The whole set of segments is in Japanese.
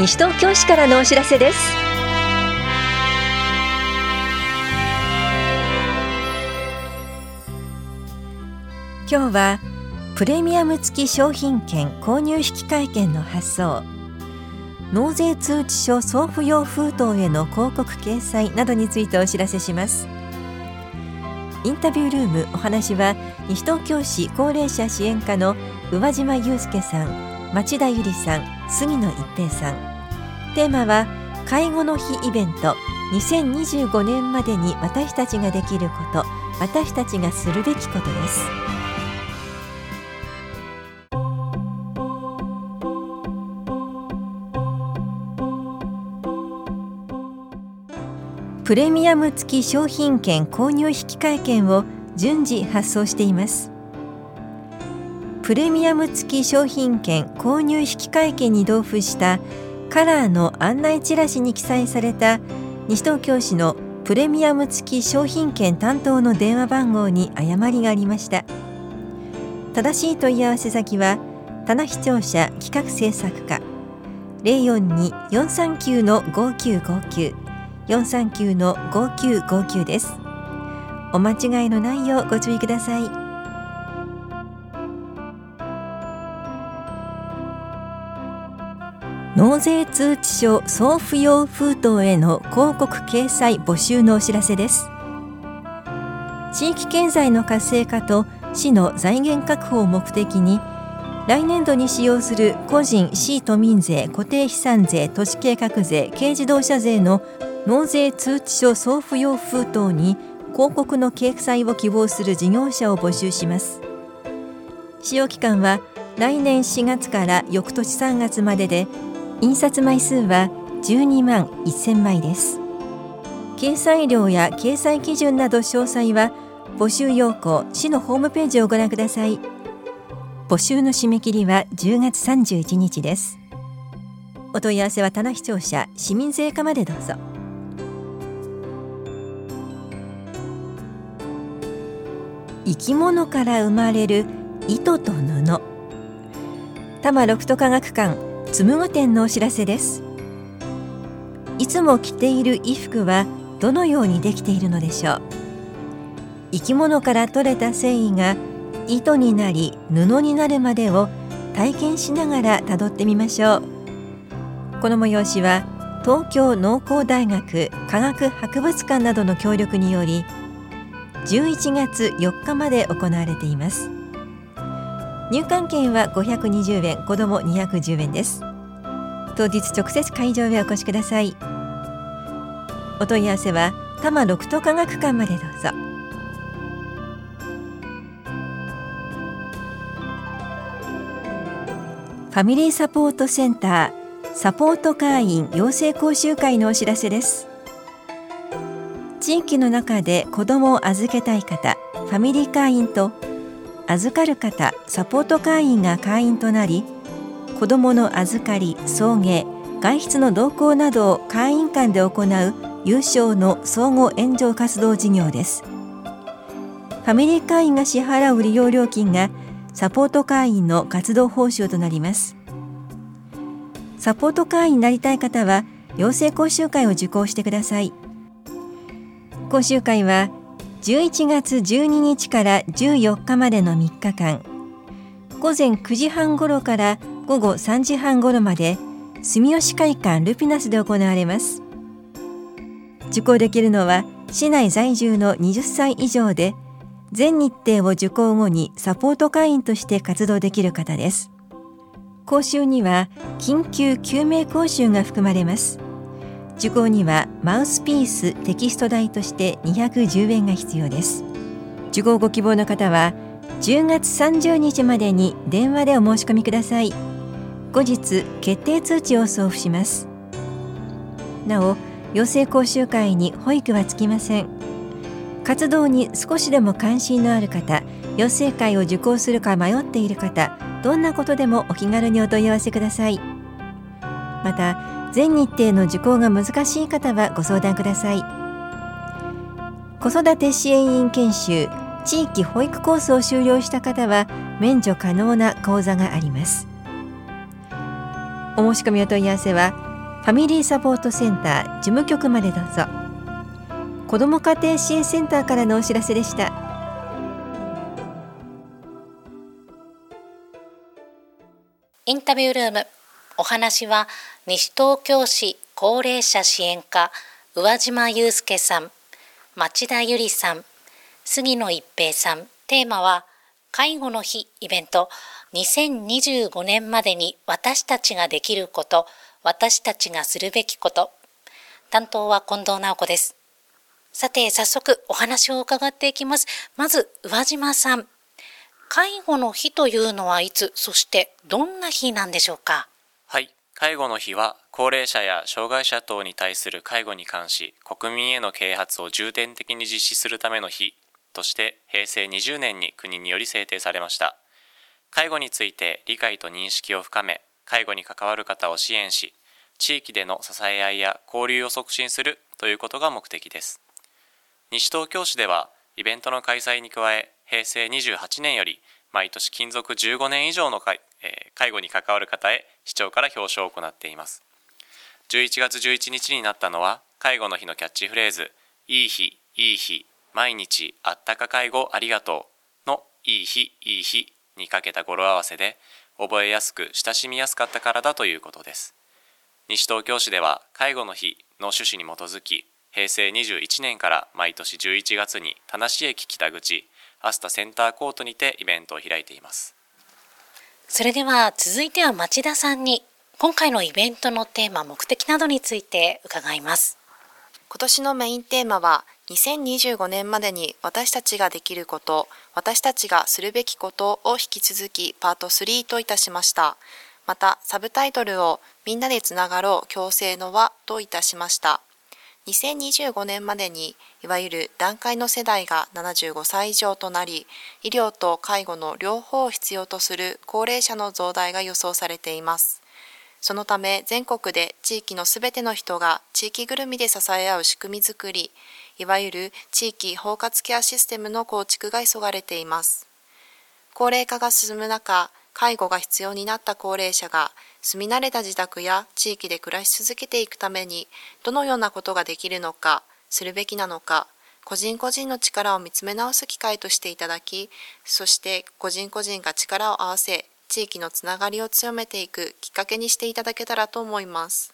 西東京市からのお知らせです。今日はプレミアム付き商品券購入引換券の発送。納税通知書送付用封筒への広告掲載などについてお知らせします。インタビュールームお話は西東京市高齢者支援課の宇和島祐介さん町田由里さん杉野一平さん。テーマは介護の日イベント。2025年までに私たちができること。私たちがするべきことです。プレミアム付き商品券購入引換券を順次発送しています。プレミアム付き商品券購入引換券に同封したカラーの案内チラシに記載された西東京市のプレミアム付き商品券担当の電話番号に誤りがありました。正しい問い合わせ先は棚視聴者企画制作課。042-439-5959 439の5959です。お間違いのないようご注意ください。納税通知書送付用封筒への広告掲載募集のお知らせです。地域経済の活性化と市の財源確保を目的に来年度に使用する個人市都民税固定資産税都市計画税軽自動車税の納税通知書送付用封筒に広告の掲載を希望する事業者を募集します。使用期間は来年4月から翌年3月までで印刷枚数は12万1000枚です。掲載量や掲載基準など詳細は募集要項市のホームページをご覧ください。募集の締め切りは10月31日です。お問い合わせは棚視聴者市民税課までどうぞ。生き物から生まれる糸と布。多摩六都科学館紡具店のお知らせです。いつも着ている衣服はどのようにできているのでしょう？生き物から取れた繊維が糸になり布になるまでを体験しながらたどってみましょう。この催しは東京農工大学科学博物館などの協力により11月4日まで行われています。入館券は520円子ども210円です。当日直接会場へお越しください。お問い合わせは多摩六都科学館までどうぞ。ファミリーサポートセンターサポート会員養成講習会のお知らせです。地域の中で子どもを預けたい方ファミリー会員と預かる方サポート会員が会員となり子どもの預かり送迎外出の同行などを会員間で行う有償の総合援助活動事業です。ファミリー会員が支払う利用料金がサポート会員の活動報酬となります。サポート会員になりたい方は養成講習会を受講してください。講習会は11月12日から14日までの3日間。午前9時半ごろから午後3時半ごろまで住吉会館ルピナスで行われます。受講できるのは市内在住の20歳以上で全日程を受講後にサポート会員として活動できる方です。講習には緊急救命講習が含まれます。受講にはマウスピーステキスト代として210円が必要です。受講ご希望の方は10月30日までに電話でお申し込みください。後日決定通知を送付します。なお養成講習会に保育はつきません。活動に少しでも関心のある方養成会を受講するか迷っている方どんなことでもお気軽にお問い合わせください。また全日程の受講が難しい方はご相談ください。子育て支援員研修地域保育コースを修了した方は免除可能な講座があります。お申し込みお問い合わせはファミリーサポートセンター事務局までどうぞ。子ども家庭支援センターからのお知らせでした。インタビュールーム。お話は西東京市高齢者支援課宇和島祐介さん町田由里さん杉野一平さん。テーマは介護の日イベント。2025年までに私たちができること私たちがするべきこと。担当は近藤直子です。さて早速お話を伺っていきます。まず宇和島さん。介護の日というのはいつそしてどんな日なんでしょうか？はい。介護の日は高齢者や障害者等に対する介護に関し国民への啓発を重点的に実施するための日として平成20年に国により制定されました。介護について理解と認識を深め介護に関わる方を支援し地域での支え合いや交流を促進するということが目的です。西東京市ではイベントの開催に加え平成28年より毎年勤続15年以上の介,、え、介護に関わる方へ市長から表彰を行っています。11月11日になったのは介護の日のキャッチフレーズいい日いい日毎日あったか介護ありがとうのいい日いい日にかけた語呂合わせで覚えやすく親しみやすかったからだということです。西東京市では介護の日の趣旨に基づき平成21年から毎年11月に田無駅北口アスタセンターコートにてイベントを開いています。それでは続いては町田さんに今回のイベントのテーマ目的などについて伺います。今年のメインテーマは2025年までに私たちができること私たちがするべきことを引き続きパート3といたしました。またサブタイトルをみんなでつながろう共生の輪といたしました。2025年までにいわゆる団塊の世代が75歳以上となり医療と介護の両方を必要とする高齢者の増大が予想されていますそのため全国で地域のすべての人が地域ぐるみで支え合う仕組みづくり、いわゆる地域包括ケアシステムの構築が急がれています。高齢化が進む中、介護が必要になった高齢者が住み慣れた自宅や地域で暮らし続けていくためにどのようなことができるのか、するべきなのか、個人個人の力を見つめ直す機会としていただき、そして個人個人が力を合わせ、地域のつながりを強めていくきっかけにしていただけたらと思います。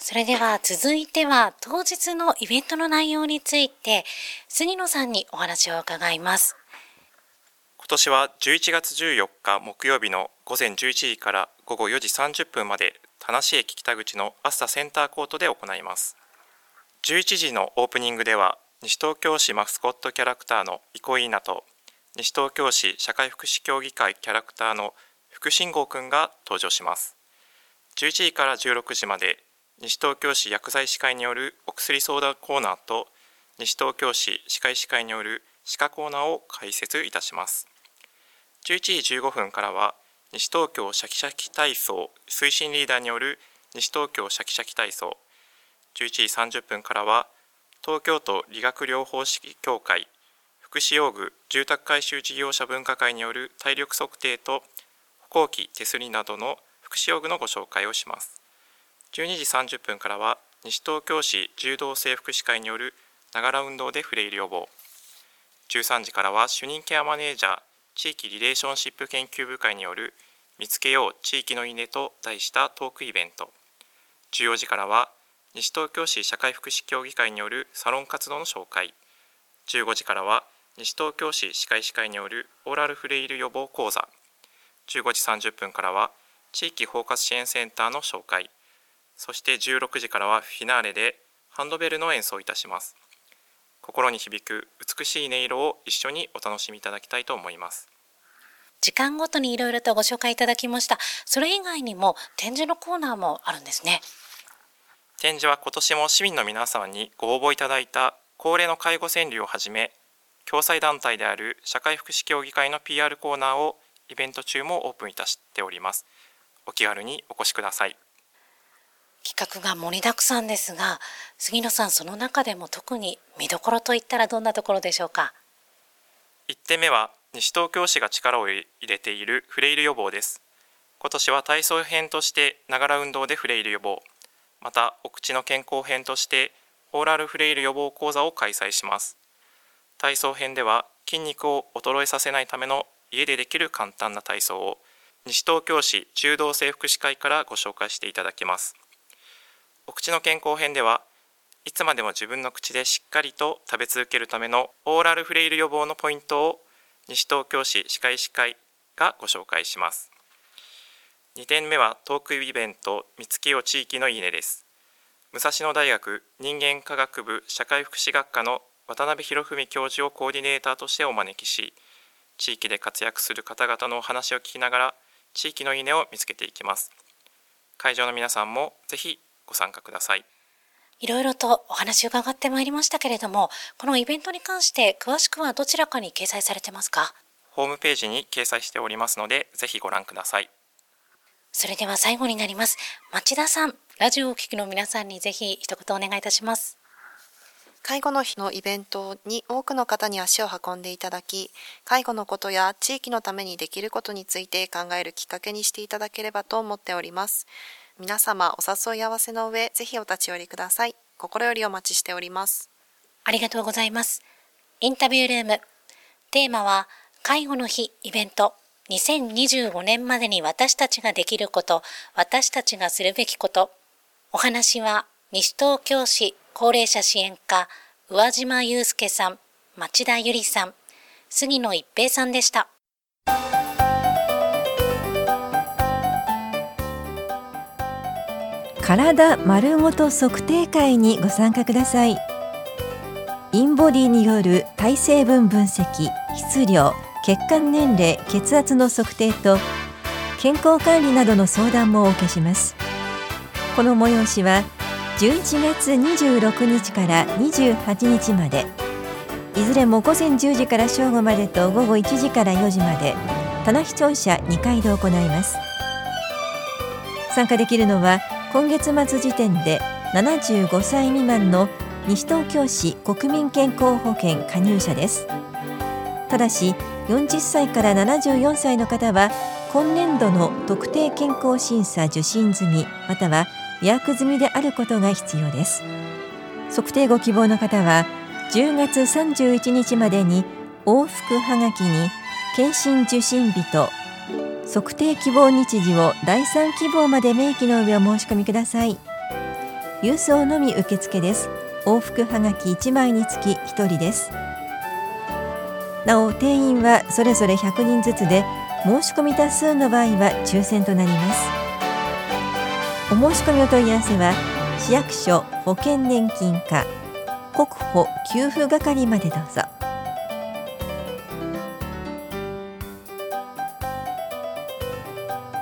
それでは続いては当日のイベントの内容について杉野さんにお話を伺います。今年は11月14日木曜日の午前11時から午後4時30分まで田無駅北口のアスタセンターコートで行います。11時のオープニングでは西東京市マスコットキャラクターのイコイーナと西東京市社会福祉協議会キャラクターの福信号くんが登場します11時から16時まで西東京市薬剤師会によるお薬相談コーナーと西東京市歯科医師会による歯科コーナーを開設いたします11時15分からは西東京シャキシャキ体操推進リーダーによる西東京シャキシャキ体操。11時30分からは東京都理学療法士協会福祉用具住宅改修事業者分科会による体力測定と歩行器手すりなどの福祉用具のご紹介をします。12時30分からは西東京市柔道整福祉会によるながら運動でフレイル予防。13時からは主任ケアマネージャー地域リレーションシップ研究部会による見つけよう地域の稲と題したトークイベント。14時からは西東京市社会福祉協議会によるサロン活動の紹介。15時からは西東京市歯科医師会によるオーラルフレイル予防講座。15時30分からは地域包括支援センターの紹介。そして16時からはフィナーレでハンドベルの演奏いたします。心に響く美しい音色を一緒にお楽しみいただきたいと思います。時間ごとにいろいろとご紹介いただきました。それ以外にも展示のコーナーもあるんですね。展示は今年も市民の皆様にご応募いただいた高齢の介護川柳をはじめ共済団体である社会福祉協議会の PR コーナーをイベント中もオープンいたしております。お気軽にお越しください企画が盛りだくさんですが杉野さんその中でも特に見どころといったらどんなところでしょうか？1点目は西東京市が力を入れているフレイル予防です。今年は体操編としてながら運動でフレイル予防。またお口の健康編としてオーラルフレイル予防講座を開催します。体操編では筋肉を衰えさせないための家でできる簡単な体操を西東京市柔道整復師会からご紹介していただきます。お口の健康編ではいつまでも自分の口でしっかりと食べ続けるためのオーラルフレイル予防のポイントを西東京市歯科医師会がご紹介します。2点目はトークイベント三月を地域のいいねです。武蔵野大学人間科学部社会福祉学科の渡辺博文教授をコーディネーターとしてお招きし地域で活躍する方々のお話を聞きながら地域のいいねを見つけていきます。会場の皆さんもぜひご参加くださいいろいろとお話を伺ってまいりましたけれども、このイベントに関して詳しくはどちらかに掲載されてますか？ホームページに掲載しておりますので、ぜひご覧ください。それでは最後になります。町田さん、ラジオをお聞きの皆さんにぜひ一言お願いいたします。介護の日のイベントに多くの方に足を運んでいただき、介護のことや地域のためにできることについて考えるきっかけにしていただければと思っております。皆様お誘い合わせの上、ぜひお立ち寄りください。心よりお待ちしております。ありがとうございます。インタビュールーム。テーマは、介護の日イベント。2025年までに私たちができること、私たちがするべきこと。お話は、西東京市高齢者支援課、宇和島祐介さん、町田ゆりさん、杉野一平さんでした。体丸ごと測定会にご参加ください。インボディによる体成分分析質量血管年齢血圧の測定と健康管理などの相談もお受けします。この催しは11月26日から28日までいずれも午前10時から正午までと午後1時から4時まで棚視聴者2回で行います。参加できるのは今月末時点で75歳未満の西東京市国民健康保険加入者です。ただし40歳から74歳の方は今年度の特定健康審査受診済みまたは予約済みであることが必要です。測定ご希望の方は10月31日までに往復はがきに検診受診日と測定希望日時を第3希望まで明記の上お申し込みください。郵送のみ受付です。往復はがき1枚につき1人です。なお定員はそれぞれ100人ずつで申し込み多数の場合は抽選となります。お申し込みお問い合わせは市役所保険年金課国保給付係までどうぞ。